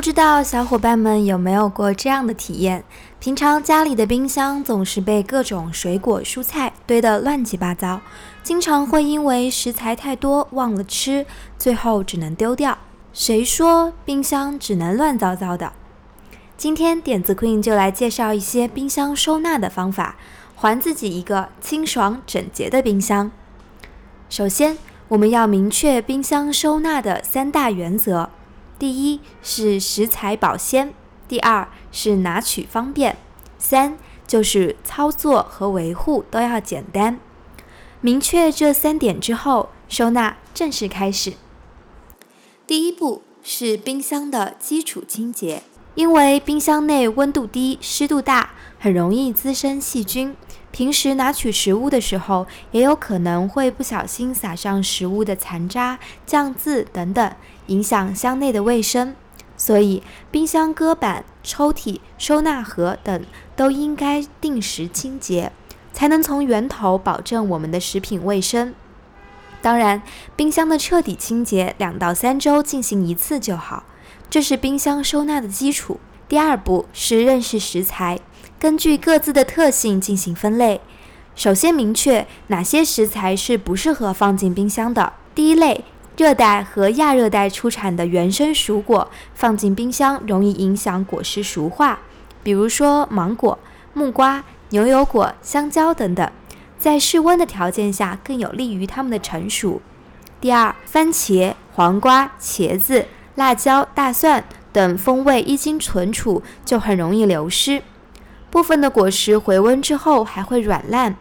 不知道小伙伴们有没有过这样的体验？平常家里的冰箱总是被各种水果、蔬菜堆得乱七八糟，经常会因为食材太多忘了吃，最后只能丢掉。谁说冰箱只能乱糟糟的？今天点子 Queen 就来介绍一些冰箱收纳的方法，还自己一个清爽整洁的冰箱。首先，我们要明确冰箱收纳的三大原则：第一是食材保鲜，第二是拿取方便，三就是操作和维护都要简单。明确这三点之后，收纳正式开始。第一步是冰箱的基础清洁，因为冰箱内温度低、湿度大，很容易滋生细菌。平时拿取食物的时候，也有可能会不小心撒上食物的残渣、酱渍等等，影响箱内的卫生。所以，冰箱搁板、抽屉、收纳盒等都应该定时清洁，才能从源头保证我们的食品卫生。当然，冰箱的彻底清洁两到三周进行一次就好，这是冰箱收纳的基础。第二步是认识食材，根据各自的特性进行分类。首先明确哪些食材是不适合放进冰箱的。第一类，热带和亚热带出产的原生熟果放进冰箱容易影响果实熟化，比如说芒果、木瓜、牛油果、香蕉等等。在室温的条件下，更有利于它们的成熟。第二，番茄、黄瓜、茄子、辣椒、大蒜等风味一经存储就很容易流失，部分的果实回温之后还会软烂，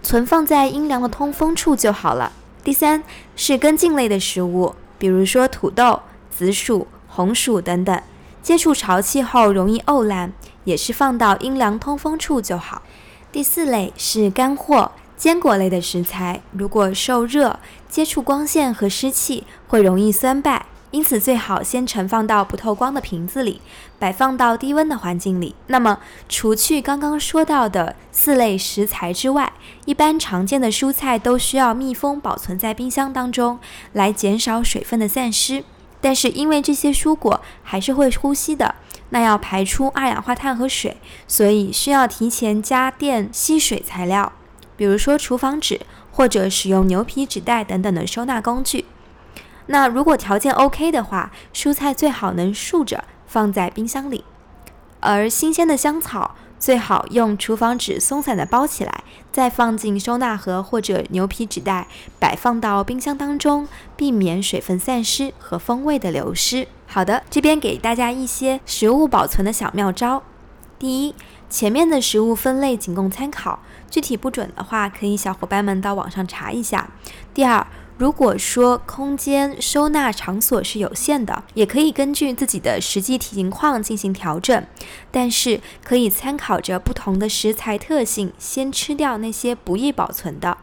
存放在阴凉的通风处就好了。第三是根茎类的食物，比如说土豆、紫薯、红薯等等，接触潮气后容易沤烂，也是放到阴凉通风处就好。第四类是干货。坚果类的食材，如果受热、接触光线和湿气，会容易酸败，因此最好先盛放到不透光的瓶子里，摆放到低温的环境里。那么，除去刚刚说到的四类食材之外，一般常见的蔬菜都需要密封保存在冰箱当中，来减少水分的散失。但是，因为这些蔬果还是会呼吸的，那要排出二氧化碳和水，所以需要提前加垫吸水材料。比如说厨房纸，或者使用牛皮纸袋等等的收纳工具。那如果条件 OK 的话，蔬菜最好能竖着放在冰箱里，而新鲜的香草最好用厨房纸松散的包起来，再放进收纳盒或者牛皮纸袋，摆放到冰箱当中，避免水分散失和风味的流失。好的，这边给大家一些食物保存的小妙招。第一，前面的食物分类仅供参考。具体不准的话，可以小伙伴们到网上查一下。第二，如果说空间收纳场所是有限的，也可以根据自己的实际情况进行调整，但是可以参考着不同的食材特性，先吃掉那些不易保存的。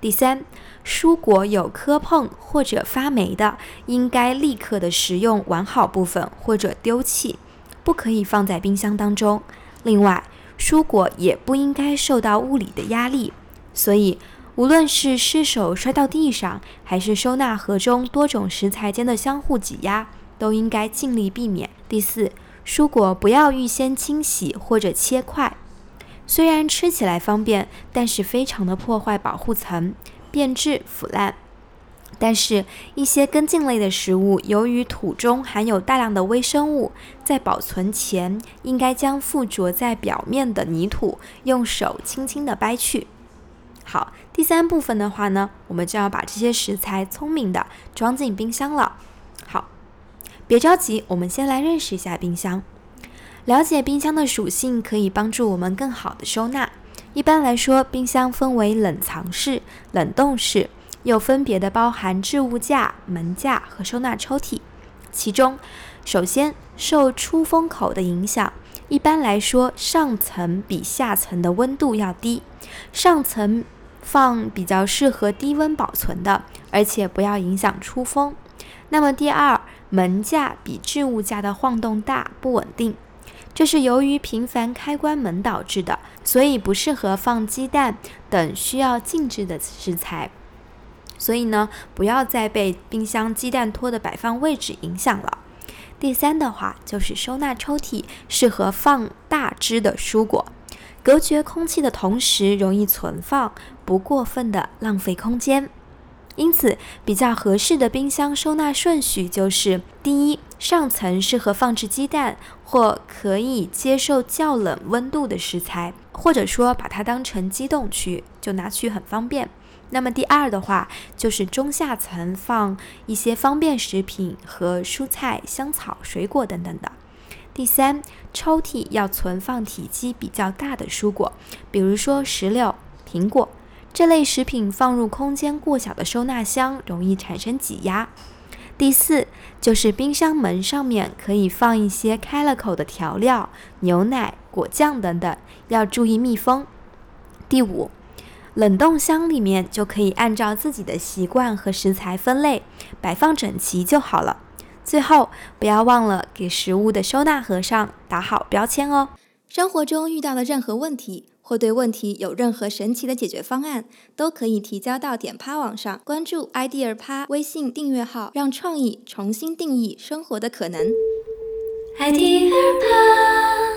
第三，蔬果有磕碰或者发霉的，应该立刻的食用完好部分或者丢弃，不可以放在冰箱当中。另外，蔬果也不应该受到物理的压力，所以无论是失手摔到地上，还是收纳盒中多种食材间的相互挤压，都应该尽力避免。第四，蔬果不要预先清洗或者切块，虽然吃起来方便，但是非常的破坏保护层，变质腐烂。但是，一些根茎类的食物，由于土中含有大量的微生物，在保存前应该将附着在表面的泥土用手轻轻地掰去。好，第三部分的话呢，我们就要把这些食材聪明的装进冰箱了。好，别着急，我们先来认识一下冰箱。了解冰箱的属性，可以帮助我们更好的收纳。一般来说，冰箱分为冷藏室、冷冻室。又分别的包含置物架、门架和收纳抽屉。其中，首先受出风口的影响，一般来说，上层比下层的温度要低。上层放比较适合低温保存的，而且不要影响出风。那么第二，门架比置物架的晃动大、不稳定，这是由于频繁开关门导致的，所以不适合放鸡蛋等需要静置的食材。所以呢，不要再被冰箱鸡蛋托的摆放位置影响了。第三的话就是收纳抽屉适合放大只的蔬果，隔绝空气的同时容易存放，不过分的浪费空间。因此，比较合适的冰箱收纳顺序就是：第一，上层适合放置鸡蛋或可以接受较冷温度的食材，或者说把它当成机动区，就拿取很方便。那么第二的话，就是中下层放一些方便食品和蔬菜、香草、水果等等的。第三，抽屉要存放体积比较大的蔬果，比如说石榴、苹果。这类食品放入空间过小的收纳箱，容易产生挤压。第四，就是冰箱门上面可以放一些开了口的调料、牛奶、果酱等等，要注意密封。第五，冷冻箱里面就可以按照自己的习惯和食材分类，摆放整齐就好了。最后，不要忘了给食物的收纳盒上打好标签哦。生活中遇到的任何问题。或对问题有任何神奇的解决方案，都可以提交到点趴网上，关注 idea 趴微信订阅号，让创意重新定义生活的可能。idea 趴。